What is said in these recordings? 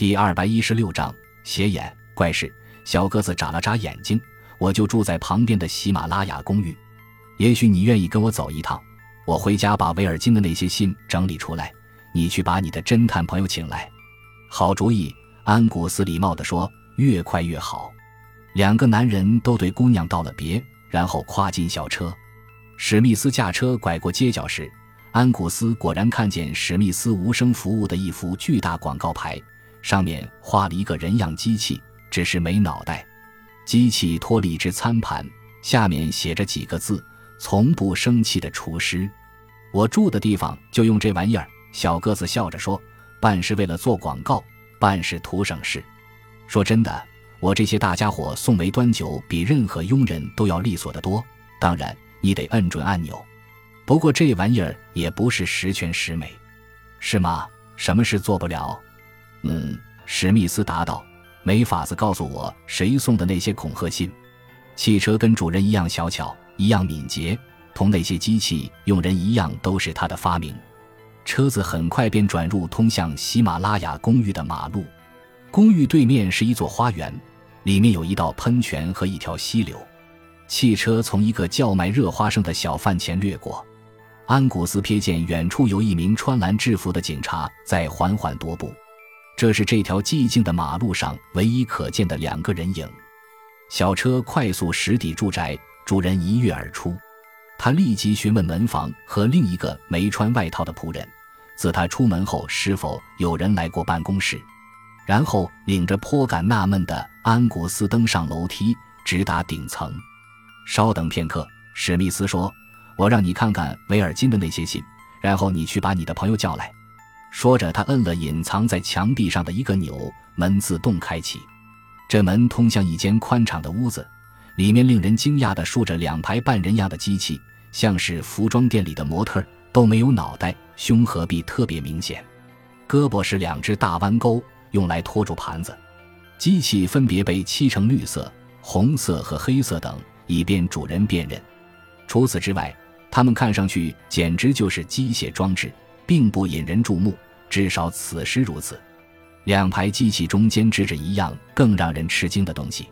第二百一十六章斜眼怪事。小个子眨了眨眼睛，我就住在旁边的喜马拉雅公寓。也许你愿意跟我走一趟。我回家把维尔金的那些信整理出来，你去把你的侦探朋友请来。好主意，安古斯礼貌地说：“越快越好。”两个男人都对姑娘道了别，然后跨进小车。史密斯驾车拐过街角时，安古斯果然看见史密斯无声服务的一幅巨大广告牌，上面画了一个人样机器，只是没脑袋。机器托了一只餐盘，下面写着几个字：“从不生气的厨师。”我住的地方就用这玩意儿。小个子笑着说：“办是为了做广告，办是图省事。说真的。”我这些大家伙送煤端酒比任何佣人都要利索得多。当然，你得摁准按钮。不过这玩意儿也不是十全十美，是吗？什么事做不了？嗯，史密斯答道：“没法子告诉我谁送的那些恐吓信。汽车跟主人一样小巧，一样敏捷，同那些机器用人一样，都是他的发明。”车子很快便转入通向喜马拉雅公寓的马路。公寓对面是一座花园。里面有一道喷泉和一条溪流，汽车从一个叫卖热花生的小贩前掠过。安古斯瞥见远处有一名穿蓝制服的警察在缓缓踱步，这是这条寂静的马路上唯一可见的两个人影。小车快速驶抵住宅，主人一跃而出，他立即询问门房和另一个没穿外套的仆人，自他出门后是否有人来过办公室。然后领着颇感纳闷的安古斯登上楼梯，直达顶层。稍等片刻，史密斯说：“我让你看看维尔金的那些信，然后你去把你的朋友叫来。”说着，他摁了隐藏在墙壁上的一个钮，门自动开启。这门通向一间宽敞的屋子，里面令人惊讶地竖着两排半人样的机器，像是服装店里的模特，都没有脑袋，胸和臂特别明显，胳膊是两只大弯钩。用来托住盘子，机器分别被漆成绿色、红色和黑色等，以便主人辨认。除此之外，它们看上去简直就是机械装置，并不引人注目。至少此时如此。两排机器中间支着一样更让人吃惊的东西，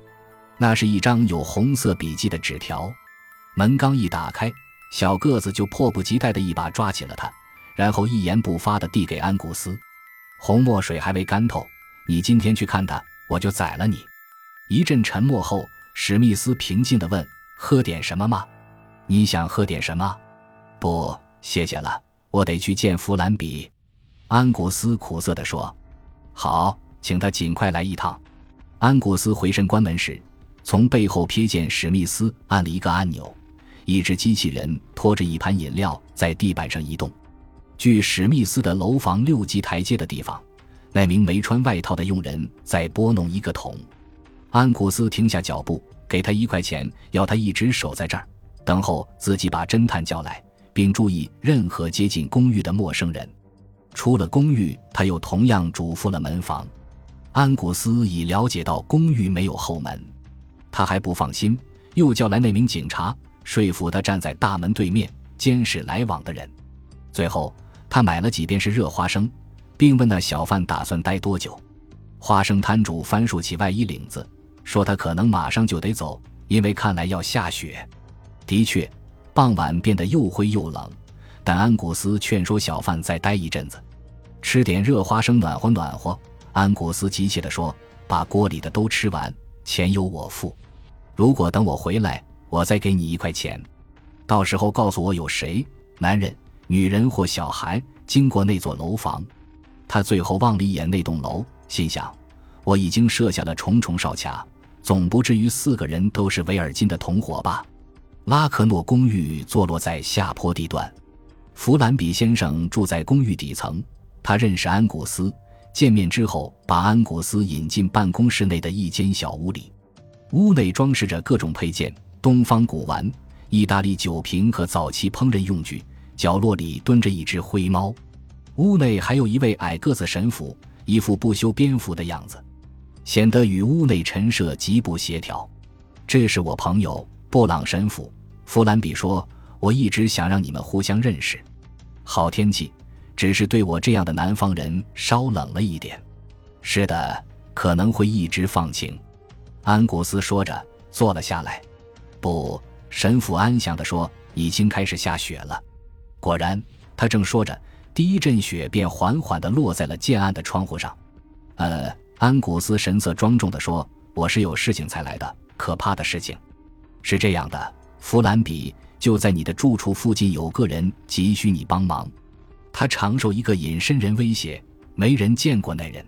那是一张有红色笔记的纸条。门刚一打开，小个子就迫不及待地一把抓起了它，然后一言不发地递给安古斯。红墨水还未干透，你今天去看他，我就宰了你。一阵沉默后，史密斯平静地问：“喝点什么吗？你想喝点什么？”“不，谢谢了，我得去见弗兰比。”安古斯苦涩地说。“好，请他尽快来一趟。”安古斯回身关门时，从背后瞥见史密斯按了一个按钮，一只机器人拖着一盘饮料在地板上移动。距史密斯的楼房六级台阶的地方，那名没穿外套的佣人在拨弄一个桶。安古斯停下脚步，给他一块钱，要他一直守在这儿，等候自己把侦探叫来，并注意任何接近公寓的陌生人。出了公寓，他又同样嘱咐了门房。安古斯已了解到公寓没有后门，他还不放心，又叫来那名警察，说服他站在大门对面监视来往的人。最后。他买了几便是热花生，并问那小贩打算待多久。花生摊主翻竖起外衣领子，说他可能马上就得走，因为看来要下雪。的确，傍晚变得又灰又冷，但安古斯劝说小贩再待一阵子，吃点热花生暖和暖和。安古斯急切地说：“把锅里的都吃完，钱由我付。如果等我回来，我再给你一块钱。到时候告诉我有谁，男人。”女人或小孩经过那座楼房，他最后望了一眼那栋楼，心想：我已经设下了重重哨卡，总不至于四个人都是维尔金的同伙吧？拉克诺公寓坐落在下坡地段，弗兰比先生住在公寓底层。他认识安古斯，见面之后把安古斯引进办公室内的一间小屋里，屋内装饰着各种配件、东方古玩、意大利酒瓶和早期烹饪用具。角落里蹲着一只灰猫，屋内还有一位矮个子神父，一副不修边幅的样子，显得与屋内陈设极不协调。这是我朋友布朗神父，弗兰比说：“我一直想让你们互相认识。好天气，只是对我这样的南方人稍冷了一点。”是的，可能会一直放晴。安古斯说着，坐了下来。不，神父安详地说：“已经开始下雪了。”果然，他正说着，第一阵雪便缓缓地落在了渐暗的窗户上。呃，安古斯神色庄重地说：“我是有事情才来的，可怕的事情。是这样的，弗兰比，就在你的住处附近有个人急需你帮忙。他常受一个隐身人威胁，没人见过那人。”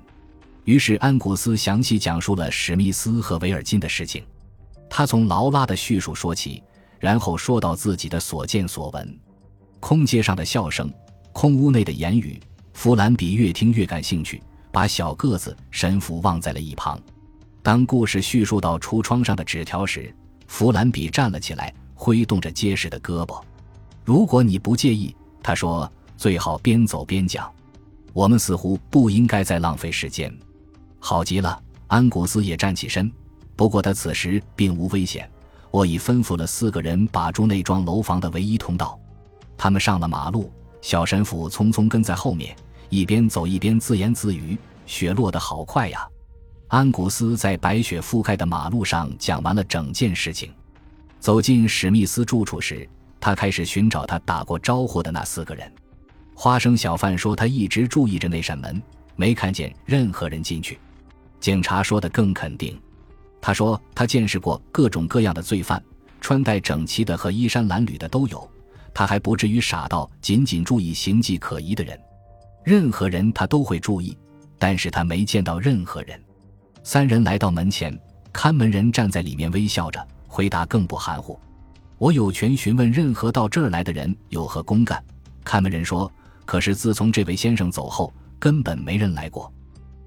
于是安古斯详细讲述了史密斯和维尔金的事情。他从劳拉的叙述说起，然后说到自己的所见所闻。空街上的笑声，空屋内的言语，弗兰比越听越感兴趣，把小个子神父忘在了一旁。当故事叙述到橱窗上的纸条时，弗兰比站了起来，挥动着结实的胳膊。如果你不介意，他说，最好边走边讲。我们似乎不应该再浪费时间。好极了，安古斯也站起身。不过他此时并无危险，我已吩咐了四个人把住那幢楼房的唯一通道。他们上了马路，小神父匆匆跟在后面，一边走一边自言自语：“雪落得好快呀！”安古斯在白雪覆盖的马路上讲完了整件事情。走进史密斯住处时，他开始寻找他打过招呼的那四个人。花生小贩说他一直注意着那扇门，没看见任何人进去。警察说的更肯定。他说：“他见识过各种各样的罪犯，穿戴整齐的和衣衫褴褛的都有。他还不至于傻到仅仅注意形迹可疑的人，任何人他都会注意。但是他没见到任何人。”三人来到门前，看门人站在里面微笑着，回答更不含糊：“我有权询问任何到这儿来的人有何公干。”看门人说：“可是自从这位先生走后，根本没人来过。”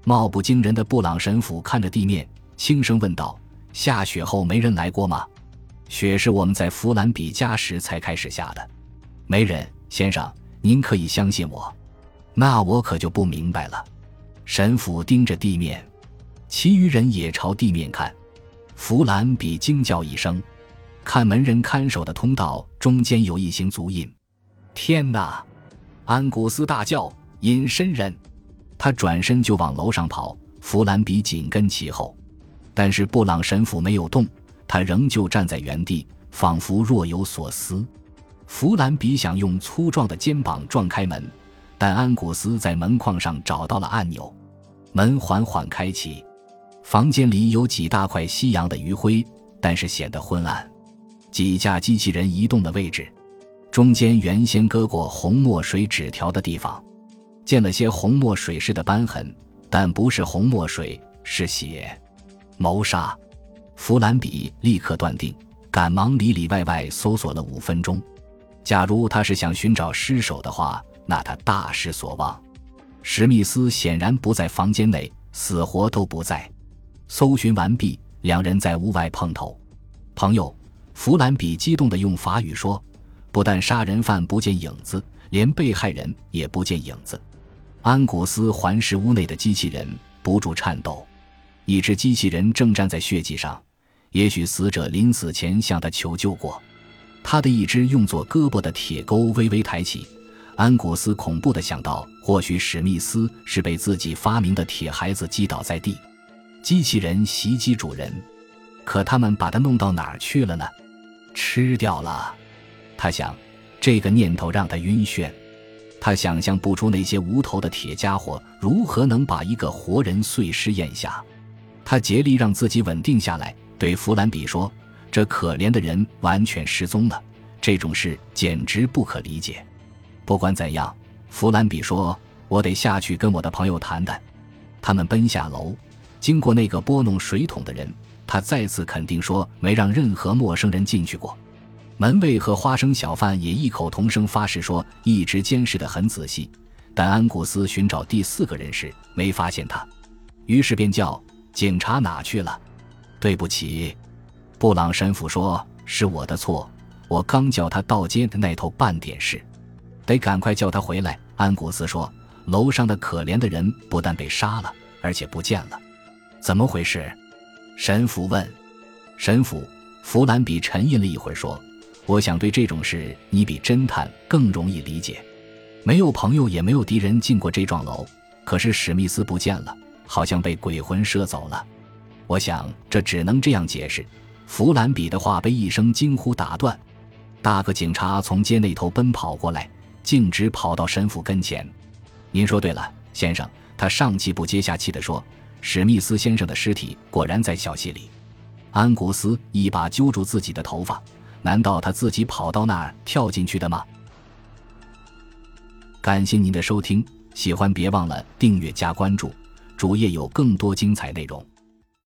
貌不惊人的布朗神父看着地面。轻声问道：“下雪后没人来过吗？雪是我们在弗兰比家时才开始下的。没人，先生，您可以相信我。那我可就不明白了。”神父盯着地面，其余人也朝地面看。弗兰比惊叫一声，看门人看守的通道中间有一行足印。天哪！安古斯大叫：“隐身人！”他转身就往楼上跑，弗兰比紧跟其后。但是布朗神父没有动，他仍旧站在原地，仿佛若有所思。弗兰比想用粗壮的肩膀撞开门，但安古斯在门框上找到了按钮，门缓缓开启。房间里有几大块夕阳的余晖，但是显得昏暗。几架机器人移动的位置，中间原先搁过红墨水纸条的地方，见了些红墨水似的斑痕，但不是红墨水，是血。谋杀，弗兰比立刻断定，赶忙里里外外搜索了五分钟。假如他是想寻找尸首的话，那他大失所望。史密斯显然不在房间内，死活都不在。搜寻完毕，两人在屋外碰头。朋友，弗兰比激动地用法语说：“不但杀人犯不见影子，连被害人也不见影子。”安古斯环视屋内的机器人，不住颤抖。一只机器人正站在血迹上，也许死者临死前向他求救过。他的一只用作胳膊的铁钩微微抬起，安古斯恐怖地想到，或许史密斯是被自己发明的铁孩子击倒在地。机器人袭击主人，可他们把它弄到哪儿去了呢？吃掉了。他想，这个念头让他晕眩。他想象不出那些无头的铁家伙如何能把一个活人碎尸咽下。他竭力让自己稳定下来，对弗兰比说：“这可怜的人完全失踪了，这种事简直不可理解。”不管怎样，弗兰比说：“我得下去跟我的朋友谈谈。”他们奔下楼，经过那个拨弄水桶的人，他再次肯定说没让任何陌生人进去过。门卫和花生小贩也异口同声发誓说一直监视得很仔细，但安古斯寻找第四个人时没发现他，于是便叫。警察哪去了？对不起，布朗神父说是我的错。我刚叫他到街的那头办点事，得赶快叫他回来。安古斯说：“楼上的可怜的人不但被杀了，而且不见了，怎么回事？”神父问。神父弗兰比沉吟了一会儿说：“我想对这种事，你比侦探更容易理解。没有朋友，也没有敌人进过这幢楼，可是史密斯不见了。”好像被鬼魂摄走了。我想这只能这样解释。弗兰比的话被一声惊呼打断。大个警察从街那头奔跑过来，径直跑到神父跟前。您说对了，先生。他上气不接下气地说：“史密斯先生的尸体果然在小溪里。”安古斯一把揪住自己的头发。难道他自己跑到那儿跳进去的吗？感谢您的收听，喜欢别忘了订阅加关注，主页有更多精彩内容。